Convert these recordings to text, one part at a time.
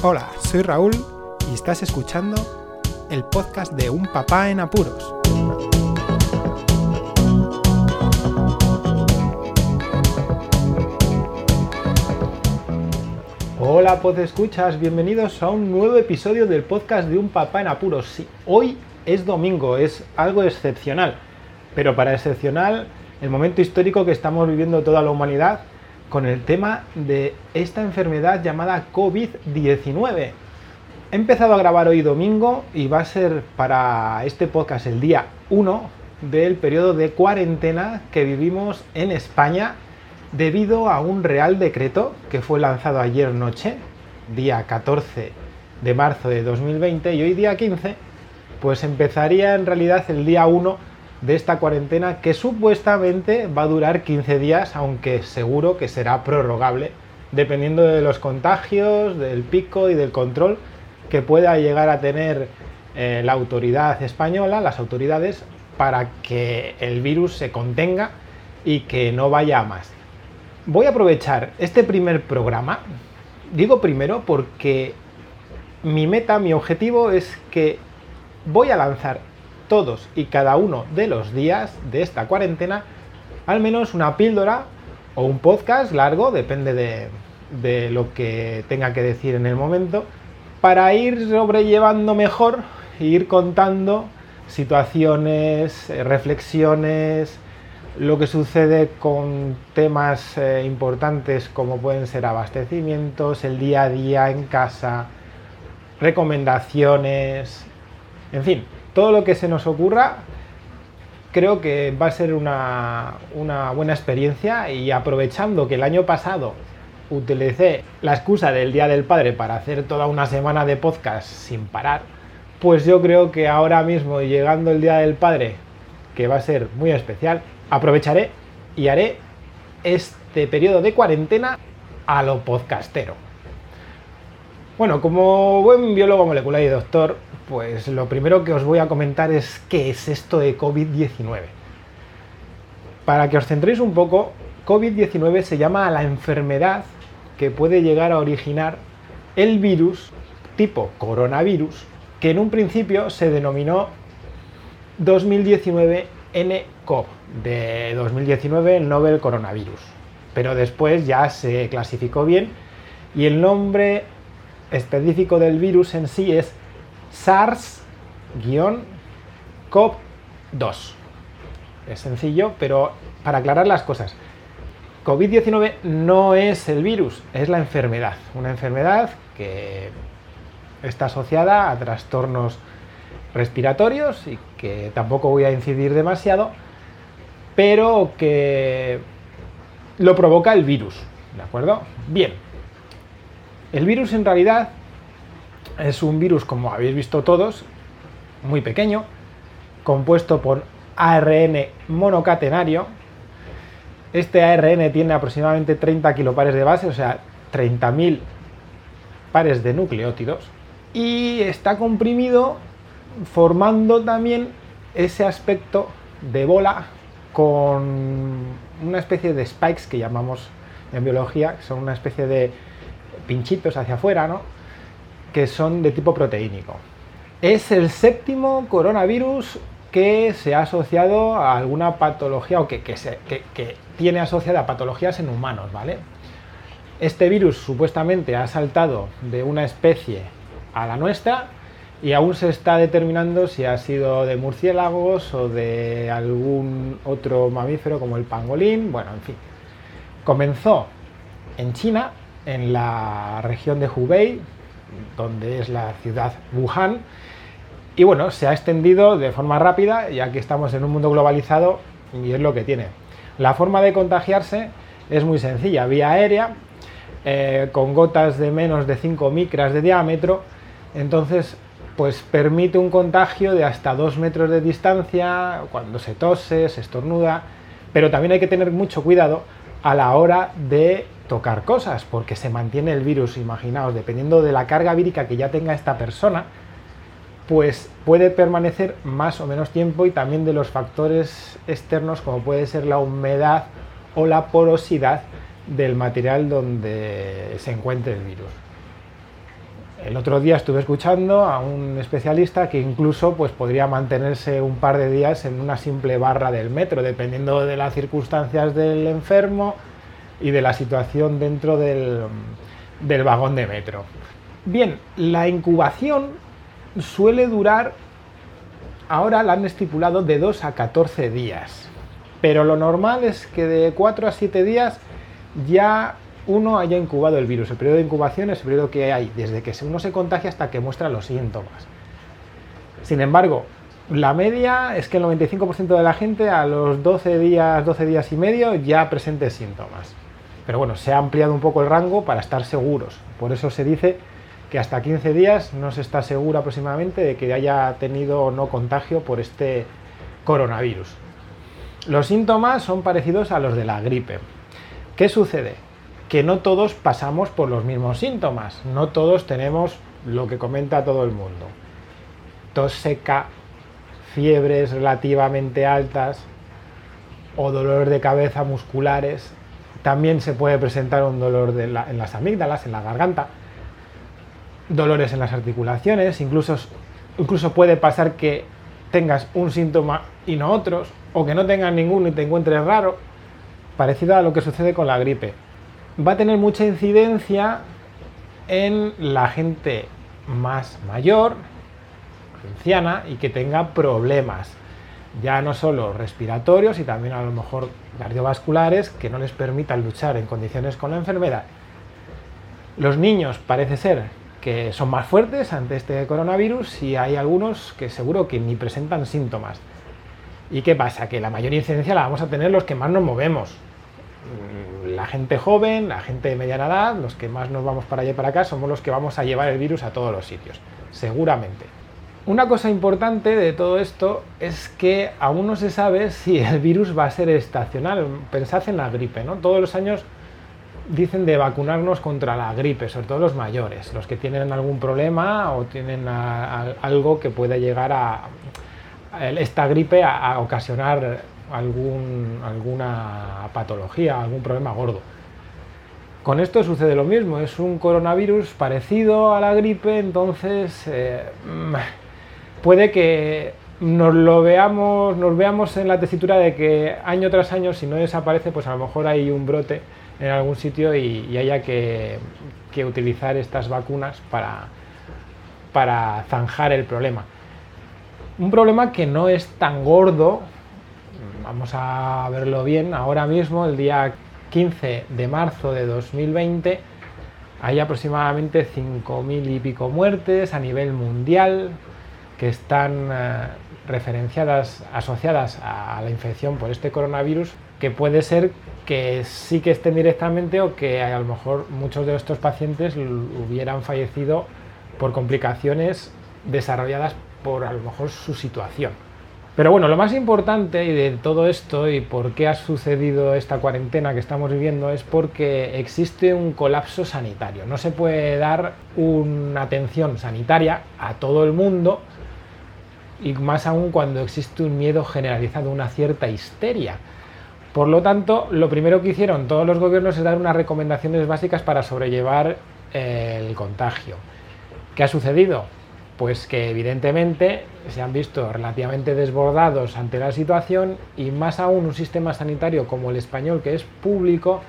Hola, soy Raúl y estás escuchando el podcast de Un Papá en Apuros. Hola, pod escuchas, bienvenidos a un nuevo episodio del podcast de Un Papá en Apuros. Hoy es domingo, es algo excepcional, pero para excepcional, el momento histórico que estamos viviendo toda la humanidad con el tema de esta enfermedad llamada COVID-19. He empezado a grabar hoy domingo y va a ser para este podcast el día 1 del periodo de cuarentena que vivimos en España debido a un real decreto que fue lanzado ayer noche, día 14 de marzo de 2020 y hoy día 15, pues empezaría en realidad el día 1 de esta cuarentena que supuestamente va a durar 15 días, aunque seguro que será prorrogable, dependiendo de los contagios, del pico y del control que pueda llegar a tener eh, la autoridad española, las autoridades, para que el virus se contenga y que no vaya a más. Voy a aprovechar este primer programa, digo primero porque mi meta, mi objetivo es que voy a lanzar todos y cada uno de los días de esta cuarentena al menos una píldora o un podcast largo, depende de, lo que tenga que decir en el momento, para ir sobrellevando mejor e ir contando situaciones, eh, reflexiones, lo que sucede con temas eh, importantes como pueden ser abastecimientos, el día a día en casa, recomendaciones, en fin, todo lo que se nos ocurra creo que va a ser una, buena experiencia y aprovechando que el año pasado utilicé la excusa del Día del Padre para hacer toda una semana de podcast sin parar, pues yo creo que ahora mismo, llegando el Día del Padre, que va a ser muy especial, aprovecharé y haré este periodo de cuarentena a lo podcastero. Bueno, como buen biólogo molecular y doctor, pues lo primero que os voy a comentar es qué es esto de COVID-19. Para que os centréis un poco, COVID-19 se llama a la enfermedad que puede llegar a originar el virus tipo coronavirus, que en un principio se denominó 2019 nCoV, de 2019 el Nobel Coronavirus. Pero después ya se clasificó bien y el nombre específico del virus en sí es SARS-CoV-2. Es sencillo, pero para aclarar las cosas, COVID-19 no es el virus, es la enfermedad. Una enfermedad que está asociada a trastornos respiratorios y que tampoco voy a incidir demasiado, pero que lo provoca el virus. ¿De acuerdo? Bien. El virus en realidad es un virus, como habéis visto todos, muy pequeño, compuesto por ARN monocatenario. Este ARN tiene aproximadamente 30 kilopares de base, o sea, 30.000 pares de nucleótidos. Y está comprimido formando también ese aspecto de bola con una especie de spikes que llamamos en biología, que son una especie de pinchitos hacia afuera, ¿no? Que son de tipo proteínico. Es el séptimo coronavirus que se ha asociado a alguna patología o que, tiene asociada a patologías en humanos, ¿vale? Este virus supuestamente ha saltado de una especie a la nuestra y aún se está determinando si ha sido de murciélagos o de algún otro mamífero como el pangolín, bueno, en fin. Comenzó en China, en la región de Hubei, donde es la ciudad Wuhan. Y bueno, se ha extendido de forma rápida, ya que estamos en un mundo globalizado y es lo que tiene. La forma de contagiarse es muy sencilla, vía aérea, eh, con gotas de menos de 5 micras de diámetro, entonces pues permite un contagio de hasta 2 metros de distancia cuando se tose, se estornuda, pero también hay que tener mucho cuidado a la hora de tocar cosas, porque se mantiene el virus, imaginaos, dependiendo de la carga vírica que ya tenga esta persona, pues puede permanecer más o menos tiempo y también de los factores externos como puede ser la humedad o la porosidad del material donde se encuentre el virus. El otro día estuve escuchando a un especialista que incluso pues, podría mantenerse un par de días en una simple barra del metro, dependiendo de las circunstancias del enfermo y de la situación dentro del, del vagón de metro. Bien, la incubación suele durar, ahora la han estipulado de 2 a 14 días, pero lo normal es que de 4 a 7 días ya uno haya incubado el virus. El periodo de incubación es el periodo que hay desde que uno se contagia hasta que muestra los síntomas. Sin embargo, la media es que el 95% de la gente a los 12 días, 12 días y medio ya presente síntomas. Pero bueno, se ha ampliado un poco el rango para estar seguros. Por eso se dice que hasta 15 días no se está seguro aproximadamente de que haya tenido o no contagio por este coronavirus. Los síntomas son parecidos a los de la gripe. ¿Qué sucede? Que no todos pasamos por los mismos síntomas, no todos tenemos lo que comenta todo el mundo. Tos seca, fiebres relativamente altas o dolores de cabeza musculares. También se puede presentar un dolor en las amígdalas, en la garganta dolores en las articulaciones, incluso, incluso puede pasar que tengas un síntoma y no otros, o que no tengas ninguno y te encuentres raro, parecido a lo que sucede con la gripe. Va a tener mucha incidencia en la gente más mayor, anciana, y que tenga problemas, ya no solo respiratorios y también a lo mejor cardiovasculares que no les permitan luchar en condiciones con la enfermedad. Los niños parece ser que son más fuertes ante este coronavirus y hay algunos que seguro que ni presentan síntomas. ¿Y qué pasa? Que la mayor incidencia la vamos a tener los que más nos movemos. Mm, la gente joven, la gente de mediana edad, los que más nos vamos para allá y para acá, somos los que vamos a llevar el virus a todos los sitios, seguramente. Una cosa importante de todo esto es que aún no se sabe si el virus va a ser estacional. Pensad en la gripe, ¿no? Todos los años dicen de vacunarnos contra la gripe, sobre todo los mayores, los que tienen algún problema o tienen algo que pueda llegar a, esta gripe a, ocasionar alguna patología, algún problema gordo. Con esto sucede lo mismo, es un coronavirus parecido a la gripe, entonces eh, puede que nos lo veamos, nos veamos en la tesitura de que año tras año, si no desaparece, pues a lo mejor hay un brote en algún sitio y, haya que, utilizar estas vacunas para, para zanjar el problema. Un problema que no es tan gordo, vamos a verlo bien, ahora mismo, el día 15 de marzo de 2020, hay aproximadamente 5.000 y pico muertes a nivel mundial que están eh, referenciadas, asociadas a la infección por este coronavirus, que puede ser que sí que estén directamente o que a lo mejor muchos de estos pacientes hubieran fallecido por complicaciones desarrolladas por a lo mejor su situación. Pero bueno, lo más importante de todo esto y por qué ha sucedido esta cuarentena que estamos viviendo es porque existe un colapso sanitario. No se puede dar una atención sanitaria a todo el mundo y más aún cuando existe un miedo generalizado, una cierta histeria. Por lo tanto, lo primero que hicieron todos los gobiernos es dar unas recomendaciones básicas para sobrellevar eh, el contagio. ¿Qué ha sucedido? Pues que evidentemente se han visto relativamente desbordados ante la situación y más aún un sistema sanitario como el español, que es público,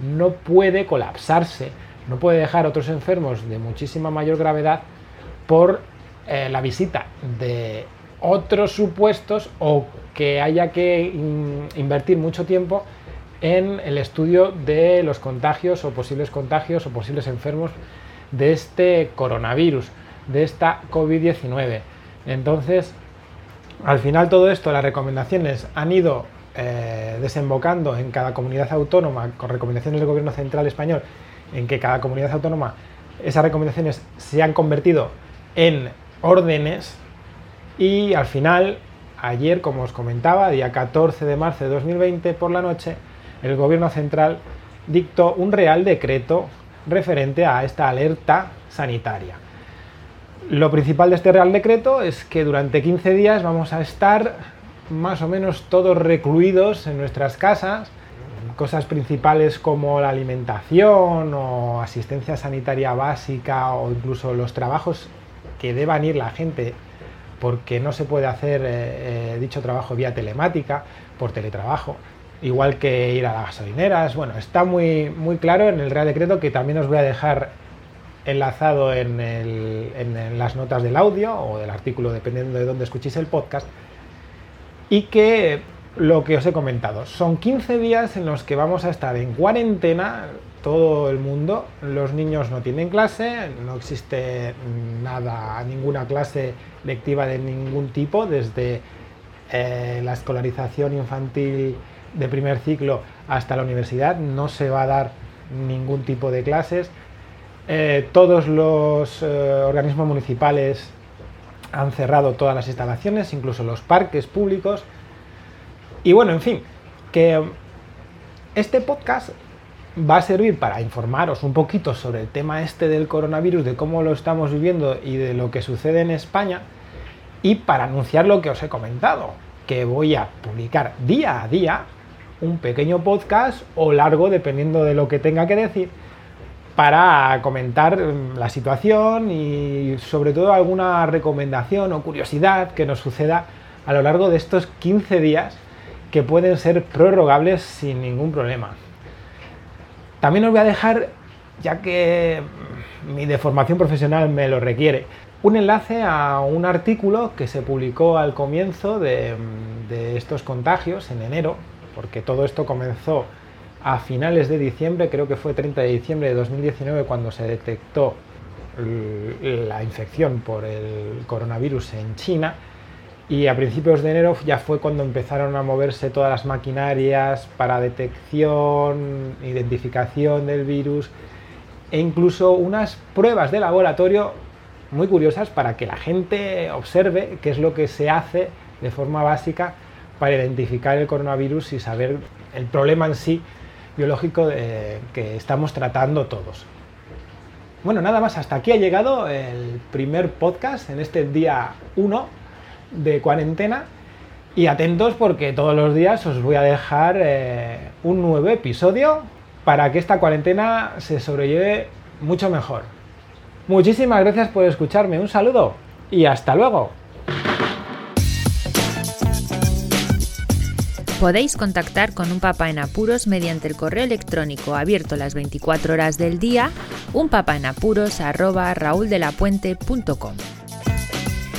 no puede colapsarse, no puede dejar otros enfermos de muchísima mayor gravedad por eh, la visita de otros supuestos o que haya que invertir mucho tiempo en el estudio de los contagios o posibles contagios o posibles enfermos de este coronavirus, de esta COVID-19. Entonces, al final todo esto, las recomendaciones han ido eh, desembocando en cada comunidad autónoma, con recomendaciones del gobierno central español, en que cada comunidad autónoma, esas recomendaciones se han convertido en órdenes y al final, ayer, como os comentaba, día 14 de marzo de 2020 por la noche, el gobierno central dictó un real decreto referente a esta alerta sanitaria. Lo principal de este real decreto es que durante 15 días vamos a estar más o menos todos recluidos en nuestras casas, cosas principales como la alimentación o asistencia sanitaria básica o incluso los trabajos que deban ir la gente porque no se puede hacer eh, eh, dicho trabajo vía telemática, por teletrabajo, igual que ir a las gasolineras. Bueno, está muy, muy claro en el Real Decreto que también os voy a dejar enlazado en, en las notas del audio o del artículo, dependiendo de dónde escuchéis el podcast, y que lo que os he comentado, son 15 días en los que vamos a estar en cuarentena todo el mundo, los niños no tienen clase, no existe nada, ninguna clase lectiva de ningún tipo, desde eh, la escolarización infantil de primer ciclo hasta la universidad, no se va a dar ningún tipo de clases. Eh, todos los eh, organismos municipales han cerrado todas las instalaciones, incluso los parques públicos. Y bueno, en fin, que este podcast va a servir para informaros un poquito sobre el tema este del coronavirus, de cómo lo estamos viviendo y de lo que sucede en España, y para anunciar lo que os he comentado, que voy a publicar día a día un pequeño podcast o largo, dependiendo de lo que tenga que decir, para comentar mm, la situación y sobre todo alguna recomendación o curiosidad que nos suceda a lo largo de estos 15 días que pueden ser prorrogables sin ningún problema. También os voy a dejar, ya que mi deformación profesional me lo requiere, un enlace a un artículo que se publicó al comienzo de, estos contagios, en enero, porque todo esto comenzó a finales de diciembre, creo que fue 30 de diciembre de 2019 cuando se detectó la infección por el coronavirus en China y a principios de enero ya fue cuando empezaron a moverse todas las maquinarias para detección, identificación del virus e incluso unas pruebas de laboratorio muy curiosas para que la gente observe qué es lo que se hace de forma básica para identificar el coronavirus y saber el problema en sí biológico que estamos tratando todos. Bueno, nada más, hasta aquí ha llegado el primer podcast en este día 1 de cuarentena. Y atentos porque todos los días os voy a dejar eh, un nuevo episodio para que esta cuarentena se sobrelleve mucho mejor. Muchísimas gracias por escucharme, un saludo y hasta luego. Podéis contactar con un papá en apuros mediante el correo electrónico abierto las 24 horas del día, unpapaenapuros@rauldelapuente.com.